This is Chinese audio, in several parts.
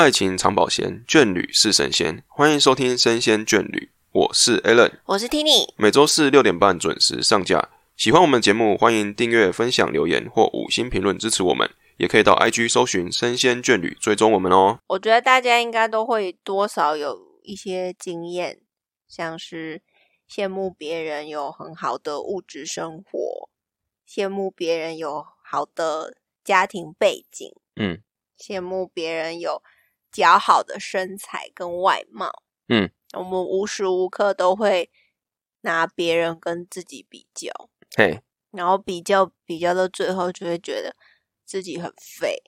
爱情长保鲜，眷侣是神仙。欢迎收听《生鲜眷侣》，我是 Alan，我是 Tini。每周四六点半准时上架。喜欢我们节目，欢迎订阅、分享、留言或五星评论支持我们。也可以到 IG 搜寻“生鲜眷侣”，追踪我们哦。我觉得大家应该都会多少有一些经验，像是羡慕别人有很好的物质生活，羡慕别人有好的家庭背景，嗯羡慕别人有姣好的身材跟外貌。嗯，我们无时无刻都会拿别人跟自己比较，嘿，然后比较比较到最后，就会觉得自己很废，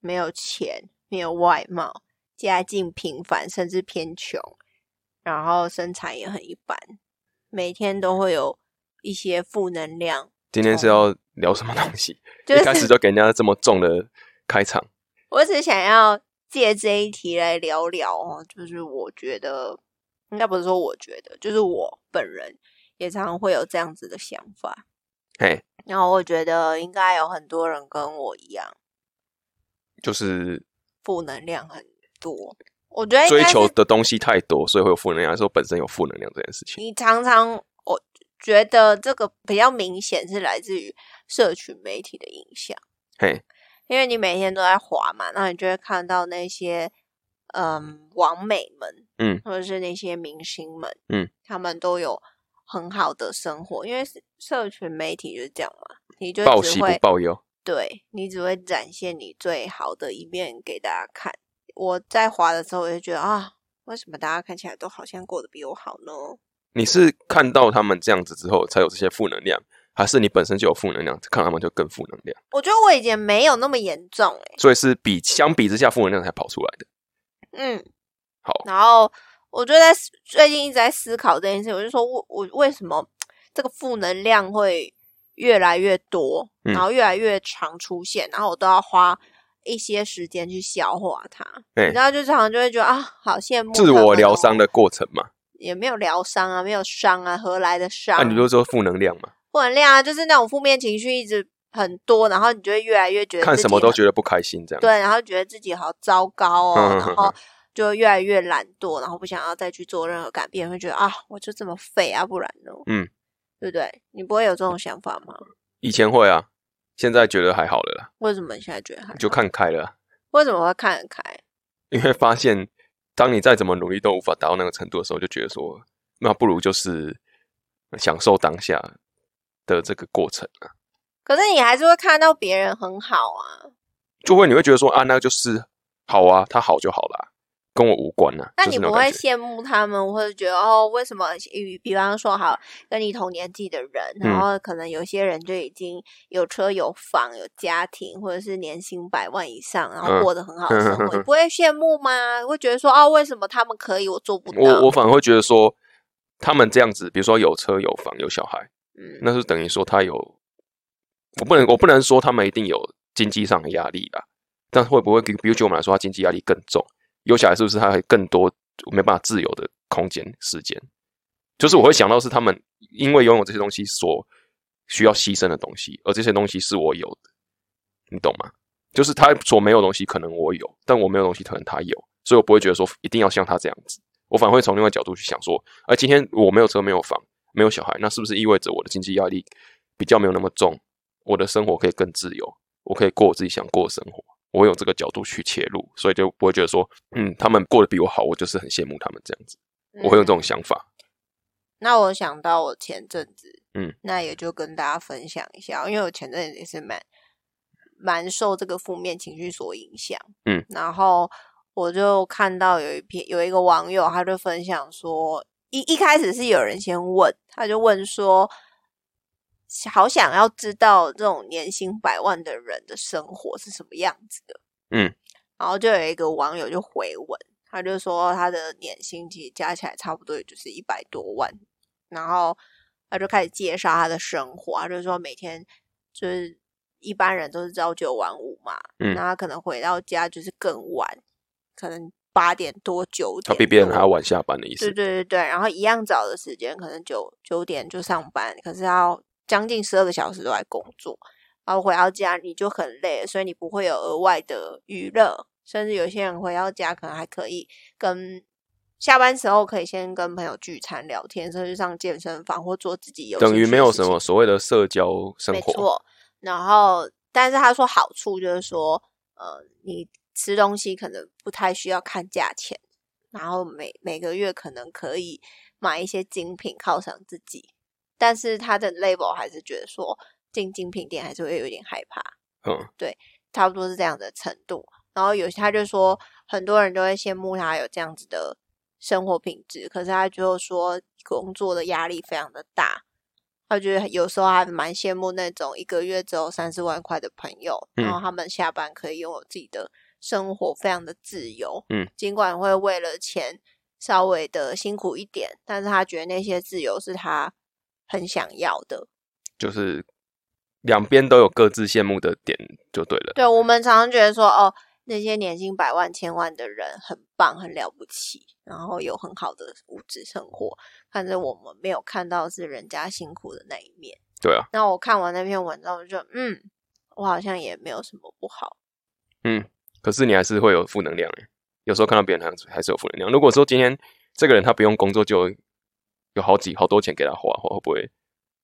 没有钱，没有外貌，家境平凡，甚至偏穷，然后身材也很一般，每天都会有一些负能量。今天是要聊什么东西？就是一开始就给人家这么重的开场。我只想要借这一题来聊聊哦，就是我觉得，应该不是说我觉得，就是我本人也常常会有这样子的想法。嘿，然后我觉得应该有很多人跟我一样，就是负能量很多。我觉得追求的东西太多，所以会有负能量，还是说本身有负能量这件事情？你常常，我觉得这个比较明显是来自于社群媒体的影响，嘿，因为你每天都在滑嘛，那你就会看到那些嗯网美们，嗯，或者是那些明星们，嗯，他们都有很好的生活，因为是社群媒体就是这样嘛，你就报喜不报忧。对你只会展现你最好的一面给大家看。我在滑的时候，我就觉得啊，为什么大家看起来都好像过得比我好呢？你是看到他们这样子之后才有这些负能量，还是你本身就有负能量，看他们就更负能量？我觉得我以前没有那么严重诶、所以是比相比之下负能量才跑出来的。嗯，好，然后我就在最近一直在思考这件事，我就说我我为什么这个负能量会越来越多，嗯然后越来越常出现，然后我都要花一些时间去消化它。哎你知道，就常常就会觉得啊，好羡慕自我疗伤的，的过程嘛。也没有疗伤啊，没有伤啊，何来的伤？那、你就说负能量嘛，负能量啊，就是那种负面情绪一直很多，然后你就会越来越觉得看什么都觉得不开心，这样。对，然后觉得自己好糟糕哦，嗯然后就越来越懒惰，然后不想要再去做任何改变，会觉得啊，我就这么废啊，不然呢？嗯，对不对？你不会有这种想法吗？以前会啊，现在觉得还好了啦，为什么你现在觉得还好就看开了啊。为什么会看得开？因为发现，当你再怎么努力都无法达到那个程度的时候，就觉得说，那不如就是享受当下的这个过程啊，可是你还是会看到别人很好啊，就会你会觉得说啊，那就是好啊，他好就好啦，跟我无关啊。那你不会羡慕他们，或者觉得哦，为什么？与比方说，好，跟你同年纪的人，然嗯后可能有些人就已经有车有房有家庭，或者是年薪百万以上，然后嗯过得很好的生活，你 不会羡慕吗？会觉得说，哦，为什么他们可以，我做不到？我我反而会觉得说，他们这样子，比如说有车有房有小孩，嗯，那是等于说他有，我不能我不能说他们一定有经济上的压力啦，但会不会比比如就我们来说，他经济压力更重？有小孩是不是他会更多没办法自由的空间时间？就是我会想到是他们因为拥有这些东西所需要牺牲的东西，而这些东西是我有的，你懂吗？就是他所没有东西可能我有，但我没有东西可能他有，所以我不会觉得说一定要像他这样子，我反而会从另外角度去想说，而今天我没有车没有房没有小孩，那是不是意味着我的经济压力比较没有那么重，我的生活可以更自由，我可以过我自己想过的生活？我会用这个角度去切入，所以就不会觉得说，嗯，他们过得比我好，我就是很羡慕他们这样子，我会用这种嗯想法。那我想到我前阵子，嗯，那也就跟大家分享一下，因为我前阵子也是蛮蛮受这个负面情绪所影响，嗯，然后我就看到有一篇有一个网友，他就分享说，一一开始是有人先问，他就问说，好想要知道这种年薪百万的人的生活是什么样子的，嗯，然后就有一个网友就回文，他就说他的年薪其实加起来差不多也就是一百多万，然后他就开始介绍他的生活，他就说每天就是一般人都是朝九晚五嘛，嗯。那他可能回到家就是更晚，可能八点多九点多，他比别人还要晚下班的意思对。对对对，然后一样早的时间，可能九九点就上班，可是要将近十二个小时都在工作，然后回到家你就很累，所以你不会有额外的娱乐，甚至有些人回到家可能还可以跟下班时候可以先跟朋友聚餐聊天，甚至上健身房或做自己有等于没有什么所谓的社交生活。没错。然后，但是他说好处就是说，呃，你吃东西可能不太需要看价钱，然后每每个月可能可以买一些精品犒赏自己。但是他的 label 还是觉得说进精品店还是会有点害怕，嗯，对差不多是这样的程度。然后有他就说，很多人都会羡慕他有这样子的生活品质，可是他就说工作的压力非常的大。他觉得有时候还蛮羡慕那种一个月只有三四万块的朋友，嗯然后他们下班可以拥有自己的生活，非常的自由。嗯，尽管会为了钱稍微的辛苦一点，但是他觉得那些自由是他很想要的。就是两边都有各自羡慕的点，就对了。对我们常常觉得说，哦，那些年薪百万、千万的人很棒、很了不起，然后有很好的物质生活，但是我们没有看到是人家辛苦的那一面。对啊，那我看完那篇文章，我就嗯，我好像也没有什么不好。嗯，可是你还是会有负能量诶。有时候看到别人还是还是有负能量。如果说今天这个人他不用工作就有好几好多钱给他花，会不会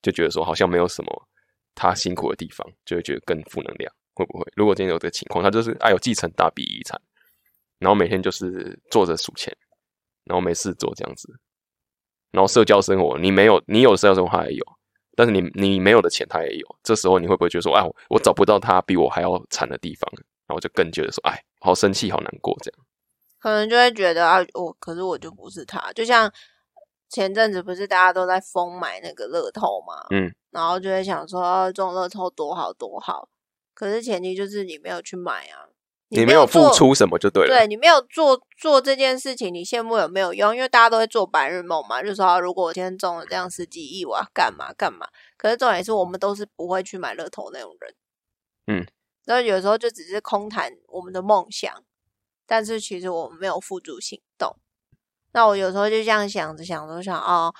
就觉得说好像没有什么他辛苦的地方，就会觉得更负能量？会不会？如果今天有这个情况，他就是哎有继承大笔遗产，然后每天就是坐着数钱，然后没事做这样子，然后社交生活你没有，你有社交生活他也有，但是你你没有的钱他也有，这时候你会不会觉得说，哎，我找不到他比我还要惨的地方，然后就更觉得说，哎，好生气，好难过这样。可能就会觉得啊，我可是我就不是他，就像前阵子不是大家都在疯买那个乐透嘛，嗯，然后就会想说，哦中乐透多好多好，可是前提就是你没有去买啊，你没有付出什么就对了。对你没有做做这件事情，你羡慕有没有用？因为大家都会做白日梦嘛，就说、啊如果我今天中了这样十几亿，我要干嘛干嘛。可是重点是我们都是不会去买乐透那种人，嗯，然后有时候就只是空谈我们的梦想，但是其实我们没有付诸行动。那我有时候就这样想着想着想哦，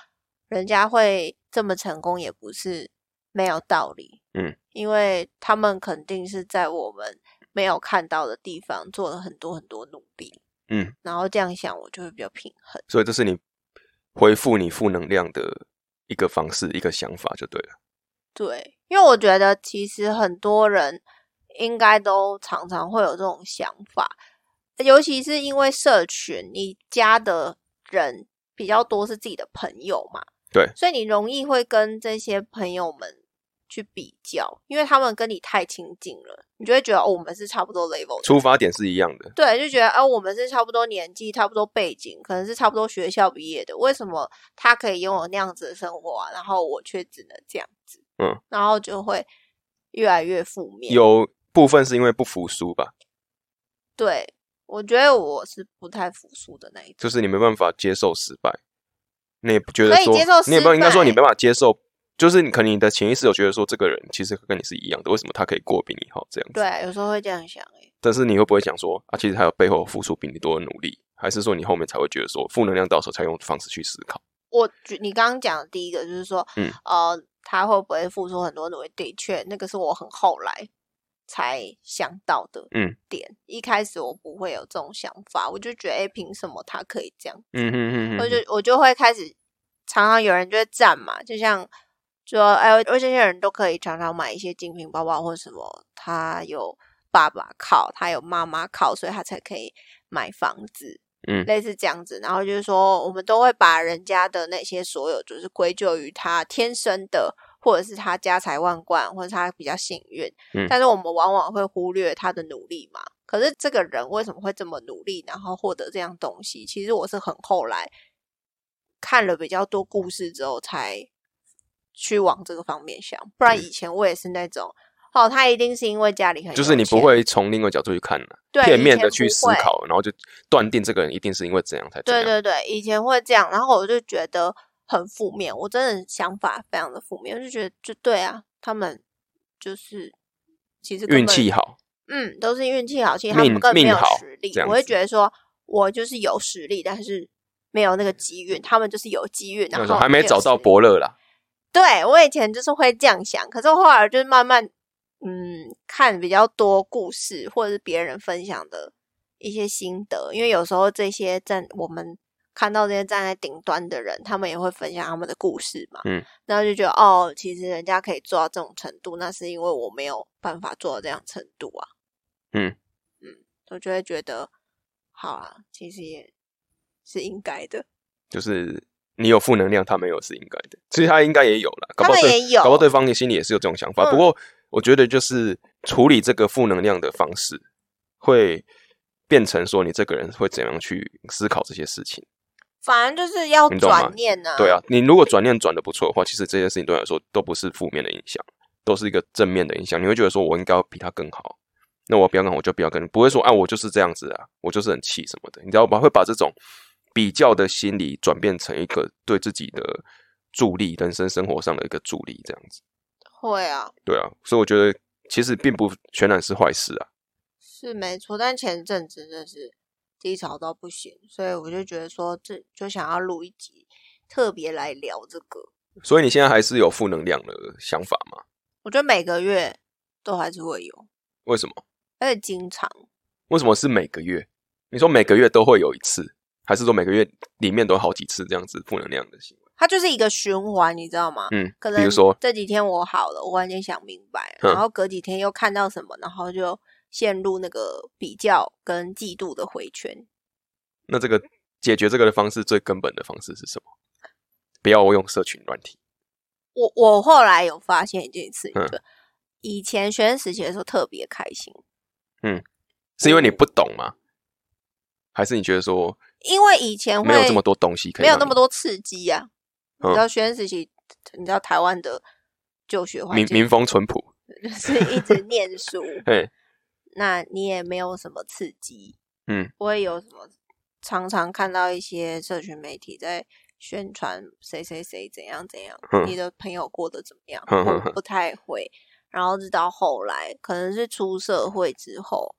人家会这么成功也不是没有道理，嗯，因为他们肯定是在我们没有看到的地方做了很多很多努力，嗯，然后这样想我就会比较平衡。所以这是你恢复你负能量的一个方式，一个想法就对了。对，因为我觉得其实很多人应该都常常会有这种想法，尤其是因为社群，你加的人比较多是自己的朋友嘛，对所以你容易会跟这些朋友们去比较，因为他们跟你太亲近了，你就会觉得哦，我们是差不多 level 出发点是一样的，对，就觉得啊，我们是差不多年纪、差不多背景，可能是差不多学校毕业的，为什么他可以拥有那样子的生活啊，然后我却只能这样子？嗯，然后就会越来越负面。有部分是因为不服输吧，对，我觉得我是不太服输的那一种。就是你没办法接受失败，你也不觉得说可以接受，你也不失应该说你没办法接受，就是你可能你的潜意识有觉得说这个人其实跟你是一样的，为什么他可以过比你好这样子？对，啊有时候会这样想、欸，但是你会不会想说啊，其实他有背后付出比你多的努力，还是说你后面才会觉得说负能量到手才用方式去思考？我觉你刚刚讲的第一个就是说，嗯，呃，他会不会付出很多努力？的确，那个是我很后来才想到的嗯点。一开始我不会有这种想法，我就觉得，哎，凭什么他可以这样？嗯哼哼哼，我就我就会开始，常常有人就会赞嘛，就像说，哎，为这些人都可以常常买一些精品包包或什么，他有爸爸靠，他有妈妈靠，所以他才可以买房子。嗯类似这样子，然后就是说，我们都会把人家的那些所有，就是归咎于他天生的，或者是他家财万贯，或者是他比较幸运。嗯但是我们往往会忽略他的努力嘛。可是这个人为什么会这么努力，然后获得这样东西？其实我是很后来看了比较多故事之后，才去往这个方面想。不然嗯以前我也是那种，哦，他一定是因为家里很就是你不会从另外角度去看的，片面的去思考，然后就断定这个人一定是因为怎样才。对对对，以前会这样，然后我就觉得很负面，我真的想法非常的负面，我就觉得就对啊，他们就是其实根运气好，嗯，都是运气好，其实他命们更没有实力。我会觉得说，我就是有实力，但是没有那个机运，他们就是有机运，然后还没找到伯乐啦。对我以前就是会这样想，可是我后来就是慢慢嗯看比较多故事或者是别人分享的一些心得，因为有时候这些在我们看到这些站在顶端的人，他们也会分享他们的故事嘛，嗯，然后就觉得哦，其实人家可以做到这种程度，那是因为我没有办法做到这样程度啊，嗯嗯，我就会觉得好啊，其实也是应该的，就是你有负能量，他没有是应该的。其实他应该也有了，搞不好对他们也有搞不好对方的心里也是有这种想法。嗯不过我觉得就是处理这个负能量的方式，会变成说你这个人会怎样去思考这些事情。反正就是要转念呢、对啊，你如果转念转的不错的话，其实这件事情对你来说都不是负面的影响，都是一个正面的影响。你会觉得说我应该要比他更好，那我不要跟，我就不要跟，不会说啊我就是这样子啊，我就是很气什么的。你知道吧？会把这种比较的心理转变成一个对自己的助力，人生生活上的一个助力，这样子。会啊，对啊，所以我觉得其实并不全然是坏事啊。是没错，但前阵子真的是低潮到不行，所以我就觉得说，这就想要录一集特别来聊这个。所以你现在还是有负能量的想法吗？我觉得每个月都还是会有，为什么？而且经常。为什么是每个月？你说每个月都会有一次，还是说每个月里面都有好几次这样子负能量的行为？它就是一个循环，你知道吗？嗯，可能比如说，这几天我好了，我忽然间想明白，嗯然后隔几天又看到什么，然后就陷入那个比较跟嫉妒的回圈。那这个解决这个的方式最根本的方式是什么？不要我用社群软体。我我后来有发现一件事情，嗯以前学生时期的时候特别开心，嗯是因为你不懂吗？还是你觉得说因为以前会没有这么多东西可以，没有那么多刺激啊。你嗯知道学生时期，你知道台湾的就学环境民民风淳朴？就是一直念书，嘿，那你也没有什么刺激，嗯，不会有什么常常看到一些社群媒体在宣传谁谁谁怎样怎样，嗯你的朋友过得怎么样，不太会。然后直到后来，可能是出社会之后，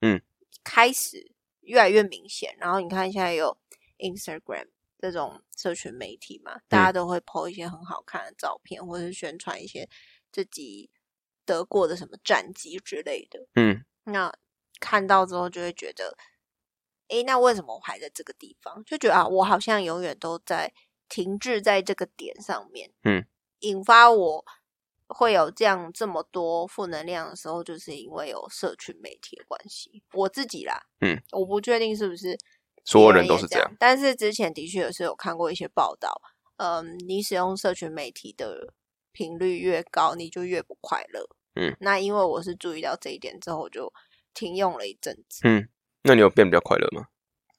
嗯，开始越来越明显。然后你看现在有 Instagram 这种社群媒体嘛，大嗯家都会 po 一些很好看的照片，或者是宣传一些自己得过的什么战绩之类的。嗯那看到之后就会觉得，诶，那为什么我还在这个地方？就觉得啊，我好像永远都在停滞在这个点上面。嗯，引发我会有这样这么多负能量的时候，就是因为有社群媒体的关系。我自己啦，嗯，我不确定是不是所有人都是这样。但是之前的确也是有看过一些报道，嗯，你使用社群媒体的频率越高，你就越不快乐。嗯，那因为我是注意到这一点之后，我就停用了一阵子。嗯，那你有变比较快乐吗？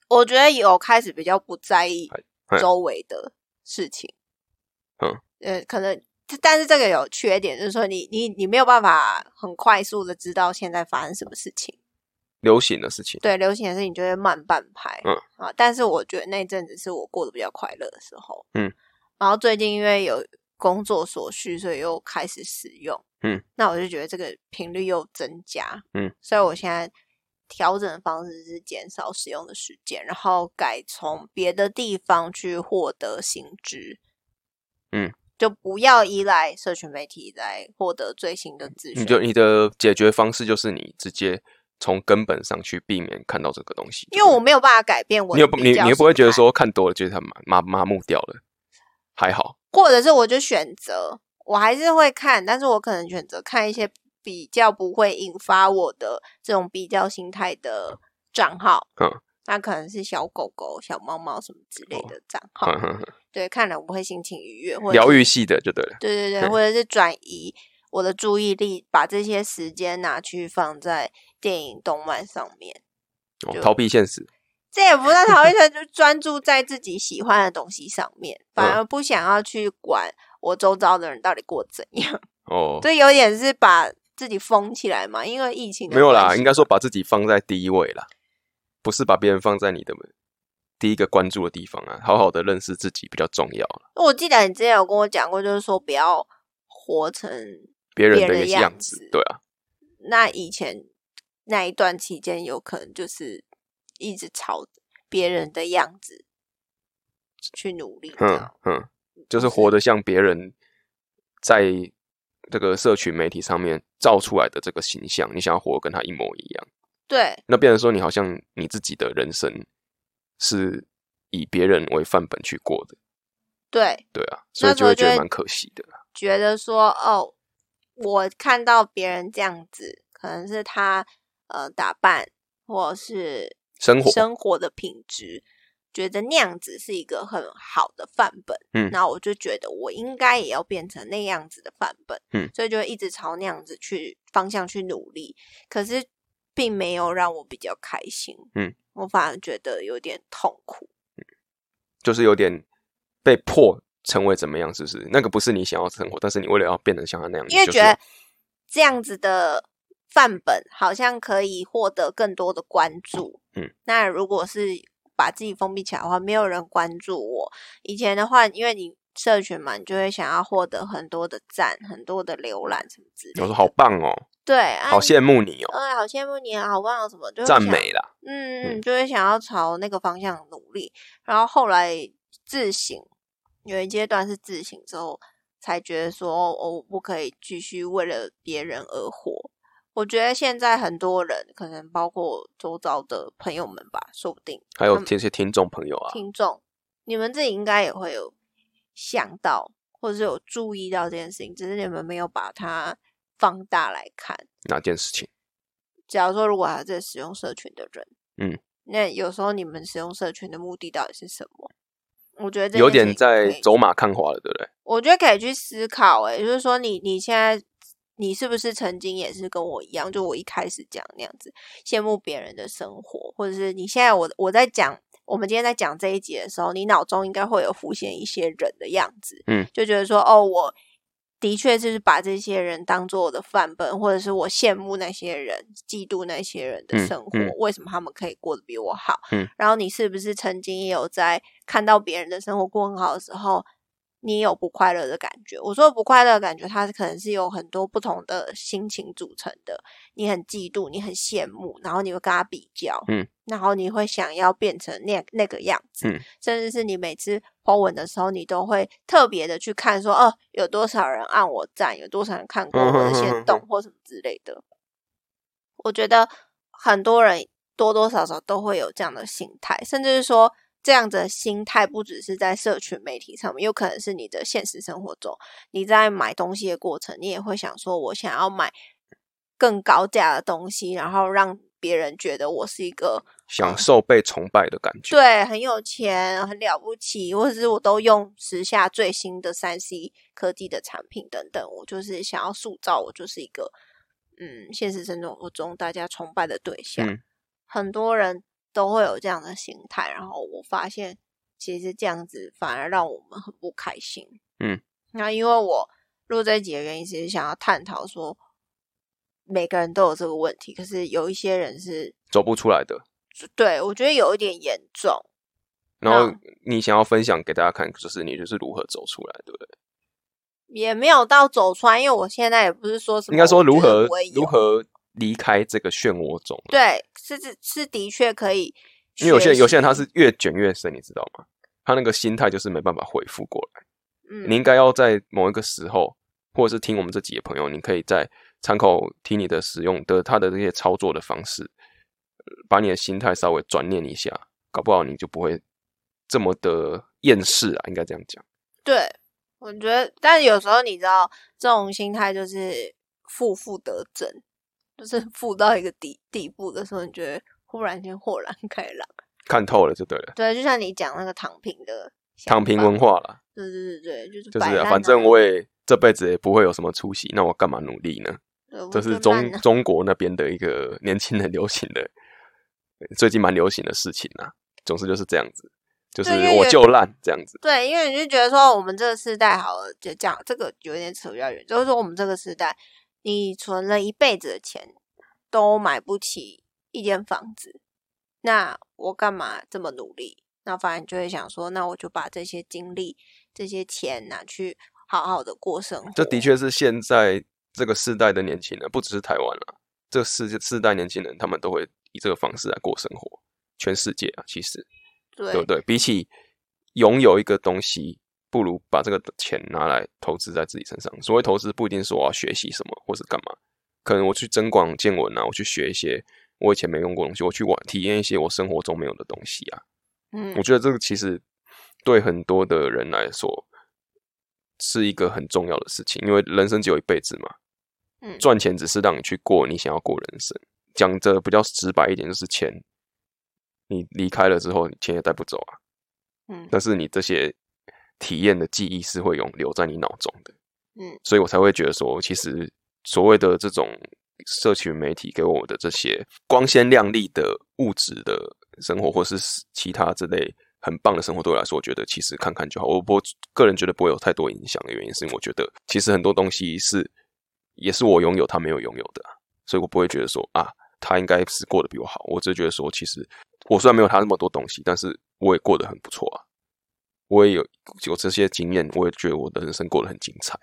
我觉得有开始比较不在意哎周围的事情。嗯，呃，可能，但是这个有缺点，就是说你你你没有办法很快速的知道现在发生什么事情。流行的事情，对，流行的事情就会慢半拍。嗯啊，但是我觉得那阵子是我过得比较快乐的时候。嗯，然后最近因为有工作所需，所以又开始使用。嗯，那我就觉得这个频率又增加。嗯，所以我现在调整的方式是减少使用的时间，然后改从别的地方去获得新知。嗯，就不要依赖社群媒体来获得最新的资讯。你就你的解决方式就是你直接从根本上去避免看到这个东西，因为我没有办法改变我你有你你又不会觉得说看多了觉得它麻麻麻木掉了，还好，或者是我就选择，我还是会看，但是我可能选择看一些比较不会引发我的这种比较心态的账号。嗯，那可能是小狗狗、小猫猫什么之类的账号。对，看了我会心情愉悦，或者疗愈系的就对了，对对对，嗯或者是转移我的注意力，把这些时间拿去放在电影、动漫上面。哦逃避现实，这也不是逃避，就专注在自己喜欢的东西上面，反嗯而不想要去管我周遭的人到底过怎样。哦，这有点是把自己封起来嘛，因为疫情的没有啦，应该说把自己放在第一位啦，不是把别人放在你的第一个关注的地方啊，好好的认识自己比较重要啦。我记得你之前有跟我讲过，就是说不要活成别人的样样子子，对啊，那以前那一段期间，有可能就是一直朝别人的样子去努力，这嗯嗯，就是活得像别人在这个社群媒体上面造出来的这个形象，你想要活得跟他一模一样，对。那变成说你好像你自己的人生是以别人为范本去过的，对，对啊，所以就会觉得蛮可惜的。觉得说哦，我看到别人这样子，可能是他呃打扮或是生活生活的品质，觉得那样子是一个很好的范本，嗯。那我就觉得我应该也要变成那样子的范本，嗯，所以就一直朝那样子去方向去努力，可是并没有让我比较开心，嗯，我反而觉得有点痛苦，嗯就是有点被迫成为怎么样，是不是？那个不是你想要的生活，但是你为了要变得像他那样，因为觉得这样子的范本好像可以获得更多的关注。嗯，那如果是把自己封闭起来的话，没有人关注我。以前的话，因为你社群嘛，你就会想要获得很多的赞、很多的浏览什么之类的。我说好棒哦，对，啊好羡慕你哦，哎，好羡慕你啊，好棒啊，什么就赞美啦。嗯，就会想要朝那个方向努力。然后后来自省，有一阶段是自省之后，才觉得说，哦，我不可以继续为了别人而活。我觉得现在很多人，可能包括周遭的朋友们吧，说不定还有这些听众朋友啊，听众，你们自己应该也会有想到，或者是有注意到这件事情，只是你们没有把它放大来看。哪件事情？假如说，如果还在使用社群的人，嗯，那有时候你们使用社群的目的到底是什么？我觉得有点在走马看花了，对不对？我觉得可以去思考、欸，就是说你你现在你是不是曾经也是跟我一样，就我一开始讲那样子，羡慕别人的生活，或者是你现在我我在讲，我们今天在讲这一集的时候，你脑中应该会有浮现一些人的样子，嗯，就觉得说哦，我的确就是把这些人当做我的范本，或者是我羡慕那些人，嫉妒那些人的嗯生活，嗯为什么他们可以过得比我好？嗯，然后你是不是曾经也有在看到别人的生活过很好的时候，你有不快乐的感觉？我说的不快乐的感觉，它可能是有很多不同的心情组成的。你很嫉妒，你很羡慕，然后你会跟他比较，嗯，然后你会想要变成那那个样子，嗯，甚至是你每次 po 文的时候，你都会特别的去看说，哦，有多少人按我赞，有多少人看过我的嗯哼哼哼线动或什么之类的。我觉得很多人多多少少都会有这样的心态，甚至是说这样子的心态不只是在社群媒体上面，有可能是你的现实生活中，你在买东西的过程，你也会想说，我想要买更高价的东西，然后让别人觉得我是一个享受被崇拜的感觉。对很有钱、很了不起，或者是我都用时下最新的三 C 科技的产品等等，我就是想要塑造我就是一个嗯，现实生活中大家崇拜的对象。嗯很多人都会有这样的心态，然后我发现其实这样子反而让我们很不开心。嗯，那因为我录这一集的原因，其实想要探讨说每个人都有这个问题，可是有一些人是走不出来的。对我觉得有一点严重。然后嗯你想要分享给大家看，就是你就是如何走出来，对不对？也没有到走穿，因为我现在也不是说什么，应该说如何如何离开这个漩涡中。对，是是是的确可以，因为有些人有些人他是越卷越深，你知道吗？他那个心态就是没办法恢复过来。嗯你应该要在某一个时候，或者是听我们这几个朋友，你可以在参考听你的使用的他的这些操作的方式，呃把你的心态稍微转念一下，搞不好你就不会这么的厌世啊，应该这样讲。对，我觉得，但有时候你知道，这种心态就是负负得正，就是 负到一个底底部的时候，你觉得忽然间豁然 开朗。看透了就对了，对，就像你讲那个躺平的躺平文，化了，对对对对，就是就是啊、反正啊我也这辈子也不会有什么出息，那我干嘛努力呢？对这就是中中国那边的一个 年轻人流行的，最近蛮流行的事情啊。总之就是这样子，就是我就烂这样子。对，因为你就觉得说我们这个时代好了，就这样，这个有点扯比较远，就是说我们这个时代，你存了一辈子的钱都买不起一间房子，那我干嘛这么努力？那反而你就会想说，那我就把这些精力、这些钱拿去好好的过生活。这的确是现在这个世代的年轻人，不只是台湾啦，这世世代年轻人他们都会以这个方式来过生活。全世界啊，其实对对不对？比起拥有一个东西，不如把这个钱拿来投资在自己身上。所谓投资，不一定是我要学习什么或是干嘛，可能我去增广见闻啊，我去学一些我以前没用过的东西，我去玩体验一些我生活中没有的东西啊。嗯我觉得这个其实对很多的人来说是一个很重要的事情，因为人生只有一辈子嘛，嗯赚钱只是让你去过你想要过人生。讲的比较直白一点，就是钱，你离开了之后，你钱也带不走啊。嗯但是你这些体验的记忆是会永留在你脑中的。嗯所以我才会觉得说，其实所谓的这种社群媒体给我的这些光鲜亮丽的物质的生活，或是其他这类很棒的生活，对我来说，我觉得其实看看就好。我我个人觉得不会有太多影响的原因，是因为我觉得其实很多东西是也是我拥有，他没有拥有的啊，所以我不会觉得说啊，他应该是过得比我好。我只是觉得说，其实我虽然没有他那么多东西，但是我也过得很不错啊。我也有有这些经验，我也觉得我的人生过得很精彩。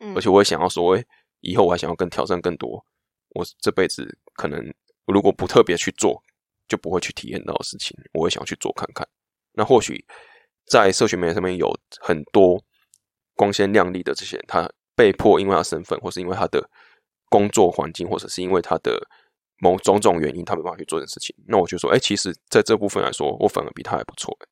嗯而且我也想要说，诶，以后我还想要更挑战更多，我这辈子可能如果不特别去做，就不会去体验到的事情，我也想要去做看看。那或许在社群媒体上面有很多光鲜亮丽的这些人，他被迫因为他身份，或是因为他的工作环境，或者是因为他的某种种原因，他没办法去做这件事情。那我就说，哎、其实在这部分来说，我反而比他还不错、诶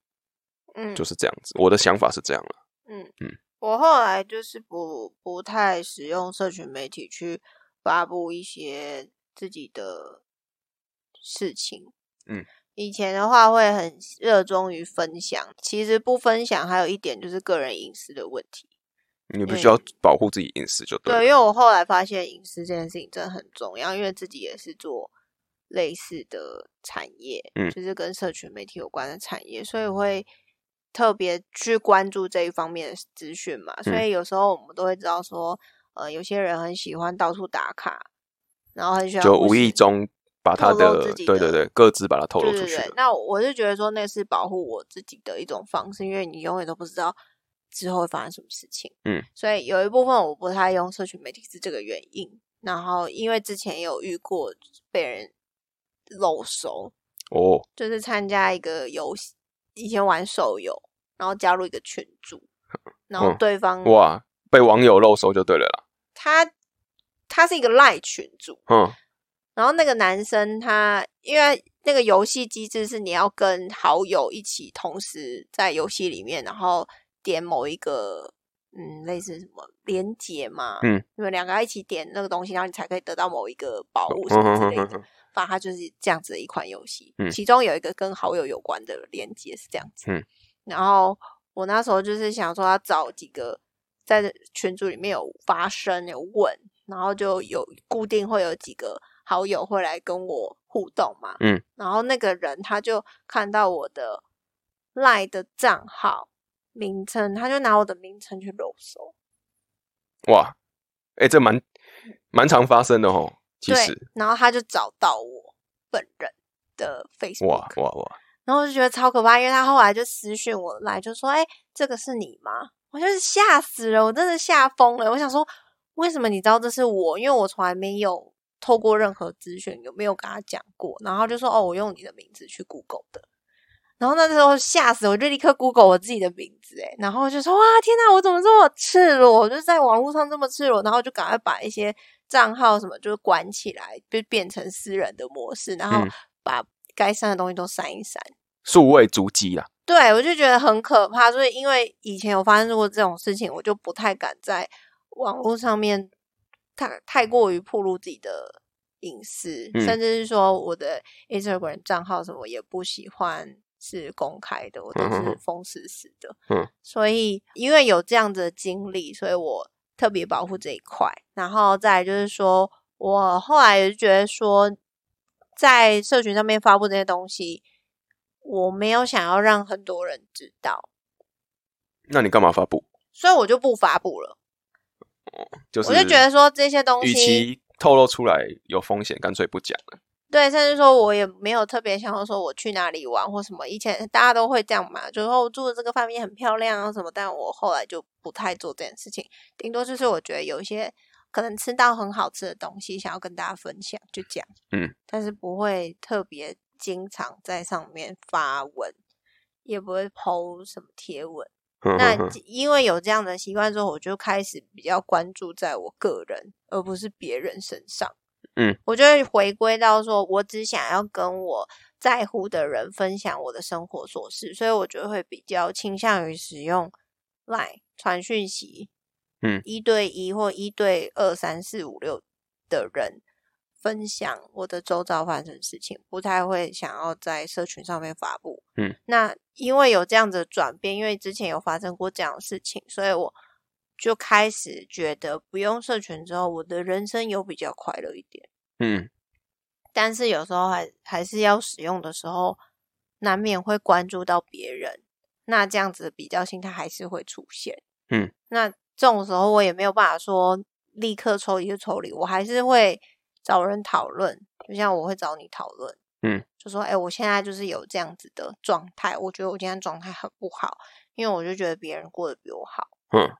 嗯就是这样子。我的想法是这样了。嗯嗯我后来就是不不太使用社群媒体去发布一些自己的事情。嗯，以前的话会很热衷于分享，其实不分享还有一点就是个人隐私的问题。你必须要保护自己隐私，就对了。对，因为我后来发现隐私这件事情真的很重要，因为自己也是做类似的产业，嗯就是跟社群媒体有关的产业，所以我会特别去关注这一方面的资讯嘛。所嗯以有时候我们都会知道说，呃，有些人很喜欢到处打卡，然后很喜欢就无意中把他的对对对各自把它透露对对对出去。，那我是觉得说那是保护我自己的一种方式，因为你永远都不知道之后会发生什么事情。嗯，所以有一部分我不太用社群媒体是这个原因。然后因为之前也有遇过被人漏收，哦，就是参加一个游戏，以前玩手游，然后加入一个群组，然后嗯对方、哇，被网友露手就对了啦。他他是一个赖群组，嗯然后那个男生他因为那个游戏机制是你要跟好友一起同时在游戏里面，然后点某一个嗯类似什么连接嘛，嗯，你们两个要一起点那个东西，然后你才可以得到某一个宝物什么之类的。嗯反正它就是这样子的一款游戏，嗯其中有一个跟好友有关的连接是这样子。嗯，然后我那时候就是想说要找几个在群组里面有发声有问，然后就有固定会有几个好友会来跟我互动嘛。嗯，然后那个人他就看到我的赖的账号名称，他就拿我的名称去漏收。哇，哎、这蛮蛮常发生的哦。其对实，，然后他就找到我本人的 Facebook，哇哇哇，然后我就觉得超可怕，因为他后来就私讯我来，就说：“哎、这个是你吗？”我就是吓死了，我真的吓疯了。我想说，为什么你知道这是我？因为我从来没有透过任何资讯，有没有跟他讲过？然后他就说：“哦，我用你的名字去 Google 的。”然后那时候吓死我，就立刻 Google 我自己的名字，哎，然后就说：“哇，天哪，我怎么这么赤裸？我就是在网络上这么赤裸。”然后就赶快把一些账号什么就是关起来，就变成私人的模式，然后嗯把该删的东西都删一删。数位足迹啦。对，我就觉得很可怕，所以因为以前有发生过这种事情，我就不太敢在网络上面太太过于暴露自己的隐私，嗯甚至是说我的 Instagram 账号什么也不喜欢是公开的，我都是封死死的。嗯，所以因为有这样子的经历，所以我特别保护这一块。然后再来就是说，我后来也是觉得说，在社群上面发布这些东西，我没有想要让很多人知道，那你干嘛发布？所以我就不发布了。就是我就觉得说这些东西与西，其透露出来有风险，干脆不讲了。对，甚至说我也没有特别想要说我去哪里玩或什么。以前大家都会这样嘛，就说我住的这个饭店很漂亮啊什么，但我后来就不太做这件事情。顶多就是我觉得有一些可能吃到很好吃的东西，想要跟大家分享，就这样。嗯，但是不会特别经常在上面发文，也不会 PO 什么贴文。那因为有这样的习惯之后，我就开始比较关注在我个人，而不是别人身上。嗯，我就会回归到说，我只想要跟我在乎的人分享我的生活琐事，所以我觉得会比较倾向于使用 Line 传讯息，嗯。一对一或一对二三四五六的人分享我的周遭发生的事情，不太会想要在社群上面发布。嗯，那因为有这样子的转变，因为之前有发生过这样的事情，所以我就开始觉得不用社群之后，我的人生有比较快乐一点。嗯，但是有时候还还是要使用的时候，难免会关注到别人，那这样子的比较心态还是会出现。嗯，那这种时候我也没有办法说立刻抽离就抽离，我还是会找人讨论，就像我会找你讨论，嗯，就说，哎、我现在就是有这样子的状态，我觉得我今天状态很不好，因为我就觉得别人过得比我好，嗯，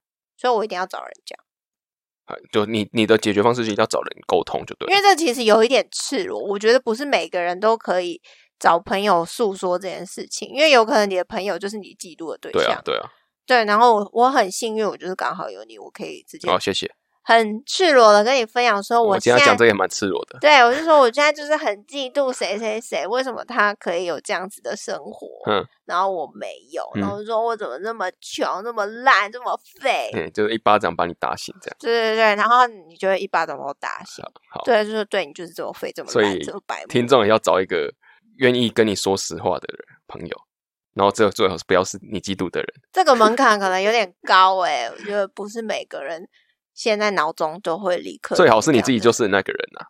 所以我一定要找人讲。啊就你你的解决方式是一定要找人沟通就对。因为这其实有一点赤裸，我觉得不是每个人都可以找朋友诉说这件事情，因为有可能你的朋友就是你嫉妒的对象，对啊，对啊，对然后我我很幸运，我就是刚好有你，我可以直接好，谢谢。很赤裸的跟你分享说，我今天讲这个也蛮赤裸的。对我就说我现在就是很嫉妒谁谁谁，为什么他可以有这样子的生活，嗯，然后我没有，嗯然后就说我怎么那么穷，那么烂，这么废，嗯，就是一巴掌把你打醒这样。对对对，然后你就会一巴掌把我打醒，好，对，就是对你就是这么废，这么所烂，以这么白，听众也要找一个愿意跟你说实话的人朋友，然后最最好是不要是你嫉妒的人。这个门槛可能有点高诶、我觉得不是每个人现在脑中都会立刻最好是你自己就是那个人啊，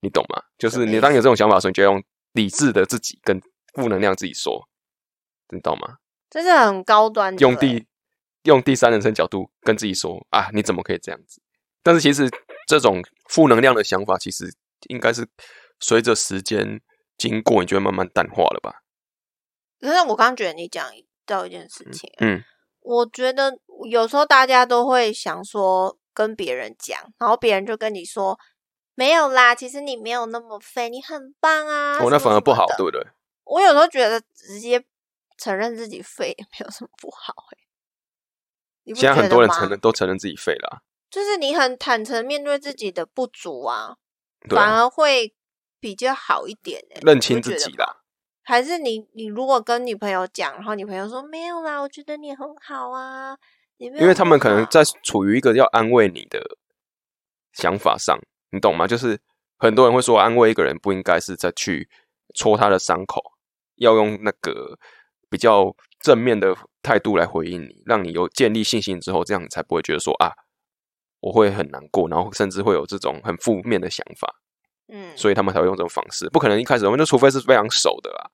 你懂吗？就是你当有这种想法的时候，你就用理智的自己跟负能量自己说，你懂吗？的，这是很高端的、欸用第用第三人称角度跟自己说啊，你怎么可以这样子？但是其实这种负能量的想法，其实应该是随着时间经过，你就会慢慢淡化了吧？可是我刚刚觉得你讲到一件事情，嗯我觉得有时候大家都会想说跟别人讲，然后别人就跟你说没有啦，其实你没有那么废，你很棒啊。哦，那反而不好对不对？我有时候觉得直接承认自己废也没有什么不好、现在很多人承认都承认自己废了啊、就是你很坦诚面对自己的不足啊，反而会比较好一点、欸。认清自己。啦。还是你你如果跟女朋友讲，然后女朋友说没有啦，我觉得你很好啊，因为他们可能在处于一个要安慰你的想法上，你懂吗？就是很多人会说，安慰一个人不应该是在去戳他的伤口，要用那个比较正面的态度来回应你，让你有建立信心之后，这样你才不会觉得说啊，我会很难过，然后甚至会有这种很负面的想法，嗯，所以他们才会用这种方式。不可能一开始我们就除非是非常熟的啦，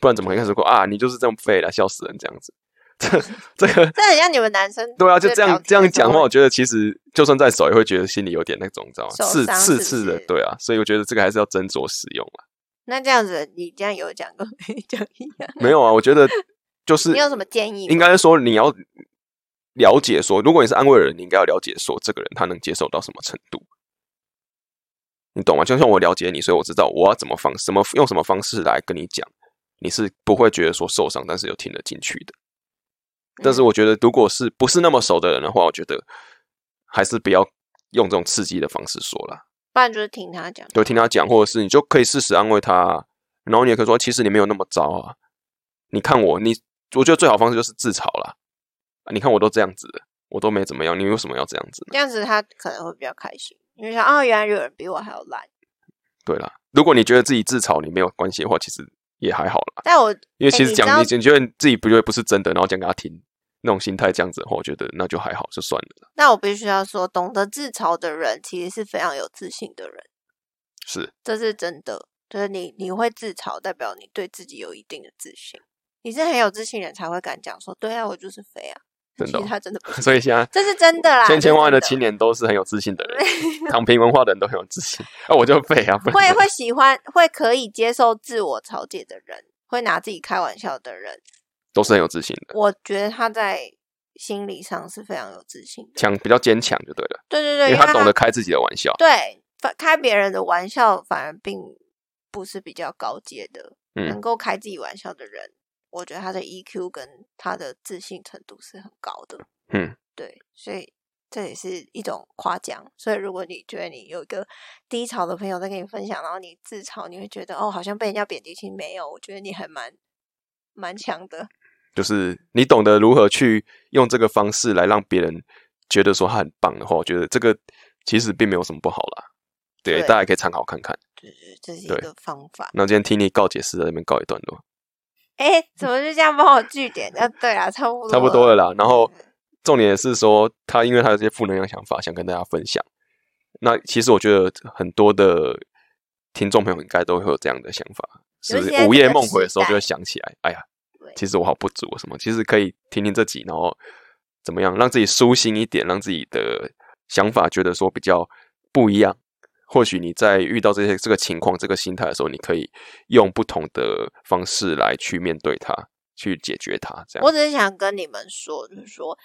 不然怎么一开始说啊，你就是这么废了，笑死人这样子。这这个这很像你们男生对啊，就这样这样讲的时候我觉得其实就算再熟，也会觉得心里有点那种，你知道吗？刺刺刺的，对啊，所以我觉得这个还是要斟酌使用啊。那这样子，你这样有讲跟没讲一样，没有啊，我觉得就是你有什么建议？应该是说你要了解说，如果你是安慰人，你应该要了解说这个人他能接受到什么程度，你懂吗？就像我了解你，所以我知道我要怎么方什么用什么方式来跟你讲，你是不会觉得说受伤，但是又听得进去的。但是嗯我觉得，如果是不是那么熟的人的话，我觉得还是不要用这种刺激的方式说啦，不然就是听他讲，就听他讲，或者是你就可以适时安慰他，然后你也可以说，其实你没有那么糟啊。你看我，你我觉得最好方式就是自嘲啦。啊你看我都这样子了，我都没怎么样，你为什么要这样子呢？这样子他可能会比较开心，因为想啊，原来有人比我还要烂。对啦，如果你觉得自己自嘲你没有关系的话，其实也还好啦。但我因为其实讲你你觉得自己不觉得不是真的，然后讲给他听，那种心态这样子的话，我觉得那就还好，就算了。那我必须要说，懂得自嘲的人其实是非常有自信的人，是，这是真的。就是你你会自嘲，代表你对自己有一定的自信。你是很有自信的人才会敢讲说，对啊，我就是肥啊。真的哦其他真的不 是，所以现在这是真的啦。千千万万的青年都是很有自信的人，躺平文化的人都很有自信。啊，我就废啊，会会喜欢会可以接受自我嘲解的人，会拿自己开玩笑的人，都是很有自信的，我觉得他在心理上是非常有自信的。强比较坚强就对了，对对对，因为他他懂得开自己的玩笑。对反开别人的玩笑，反而并不是比较高阶的。嗯能够开自己玩笑的人，我觉得他的 EQ 跟他的自信程度是很高的。嗯，对，所以这也是一种夸奖。所以如果你觉得你有一个低潮的朋友在跟你分享，然后你自嘲，你会觉得哦，好像被人家贬低，其实没有，我觉得你还蛮蛮强的。就是你懂得如何去用这个方式来让别人觉得说他很棒的话，我觉得这个其实并没有什么不好啦。对，对大家可以参考看看。对对，这是一个方法。那今天听你告解师在这边告一段落，哎，怎么就这样帮我据点？啊，对啊，差不多，差不多了。啦。然后重点是说，他因为他有这些负能量想法，想跟大家分享。那其实我觉得很多的听众朋友应该都会有这样的想法，是午夜梦回的时候就会想起来，哎呀对，其实我好不足什么。其实可以听听这集，然后怎么样让自己舒心一点，让自己的想法觉得说比较不一样。或许你在遇到这些这个情况、这个心态的时候，你可以用不同的方式来去面对它，去解决它。这样我只是想跟你们说，就是说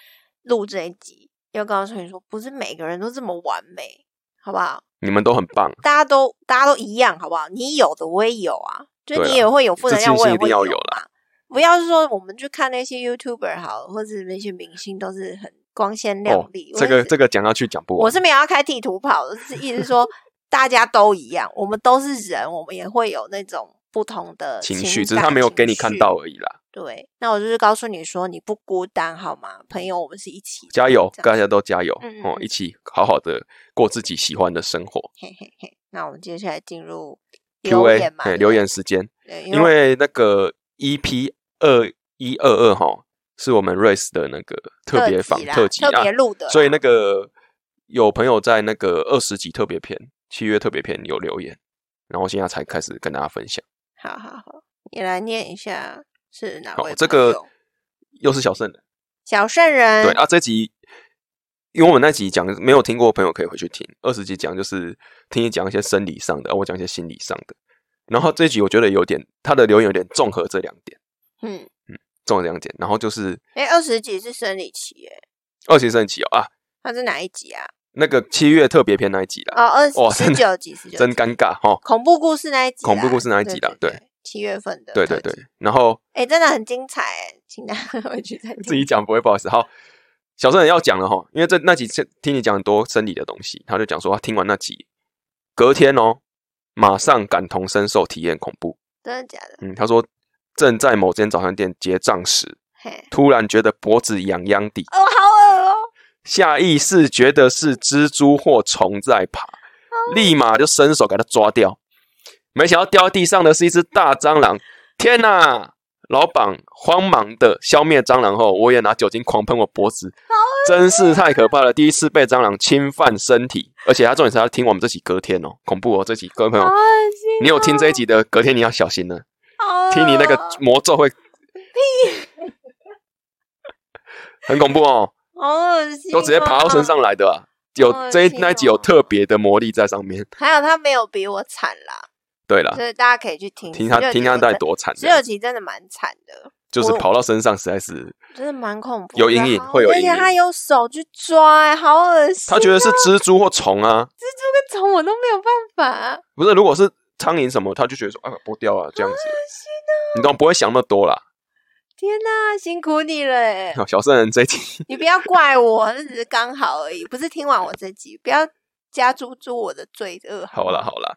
录这一集要告诉你说，不是每个人都这么完美，好不好？你们都很棒，大家都大家都一样，好不好？你有的我也有啊，就你也会有负能量，我也会有要有啦嘛。不要是说我们去看那些 YouTuber 好了，或者那些明星都是很光鲜亮哦丽。，这个这个讲下去讲不完。我是没有要开地图跑的，是意思是说 大家都一样，我们都是人，我们也会有那种不同的情绪，绪，只是他没有给你看到。而已啦。对，那我就是告诉你说，你不孤单，好吗？朋友，我们是一起，加油，大家都加油哦！嗯一起好好的过自己喜欢的生活。嘿嘿嘿。那我们接下来进入 Q 留 A 留言时间，因为那个 EP 二一二二哈是我们 Race 的那个特别访特辑啊特别，录的啦，所以那个有朋友在那个二十集特别篇、七月特别篇有留言，然后现在才开始跟大家分享。好好好，你来念一下是哪位？好这个又是小圣人，小圣人，对啊，这集因为我们那集讲没有听过的朋友可以回去听，二十集讲就是听你讲一些生理上的，我讲一些心理上的。然后这集我觉得有点他的留言有点综合这两点，嗯，综合这两点。然后就是哎，二十集是生理期，哎，二十生理期哦啊，它是哪一集啊？那个七月特别篇那一集啦，哦，二十哇真的九集，十九 真尴尬哈。恐怖故事那一集，恐怖故事那一集啦对对，七月份的，对对对，，然后哎，真的很精彩，哎，请大家 回去再听。自己讲不会不好意思。好，小圣人要讲了哈，因为这那集是听你讲很多生理的东西，他就讲说他听完那集，隔天哦，马上感同身受体验恐怖。真的假的？嗯，他说正在某间早餐店结账时，突然觉得脖子痒痒的，哦，好恶哦，下意识觉得是蜘蛛或虫在爬，立马就伸手给它抓掉。没想到掉在地上的是一只大蟑螂！天哪！老板慌忙的消灭蟑螂后，我也拿酒精狂喷我脖子，真是太可怕了！第一次被蟑螂侵犯身体，而且他重点是他听我们这集隔天哦，恐怖哦！这集各位朋友你有听这一集的隔天你要小心了，听你那个魔咒会，很恐怖哦，好恶心，都直接爬到身。上来的啊！有这一那一集有哦特别的魔力在上面。还有他没有比我惨啦，对了，所以大家可以去听听他听他到底多惨十六的，集真的蛮惨的，就是跑到身上实在是，真的蛮恐怖，有阴影会有阴影而且他有手去抓、欸，好恶心。他觉得是蜘蛛或虫啊，蜘蛛跟虫我都没有办法，不是？如果是苍蝇什么，他就觉得说啊剥掉啊这样子，你懂不会想那么多啦。天哪，辛苦你了、欸！小圣人这一集，你不要怪我，那只是刚好而已，不是听完我这集，不要加诸诸我的罪恶。好啦好啦，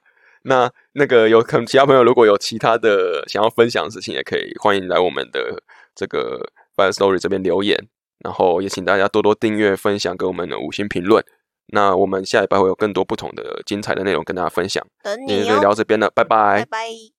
那那个有可能其他朋友如果有其他的想要分享的事情，也可以欢迎来我们的这个 Fire Story 这边留言，然后也请大家多多订阅、分享，给我们的五星评论。那我们下礼拜会有更多不同的精彩的内容跟大家分享。等今天就你哦，聊到这边了，拜拜拜拜。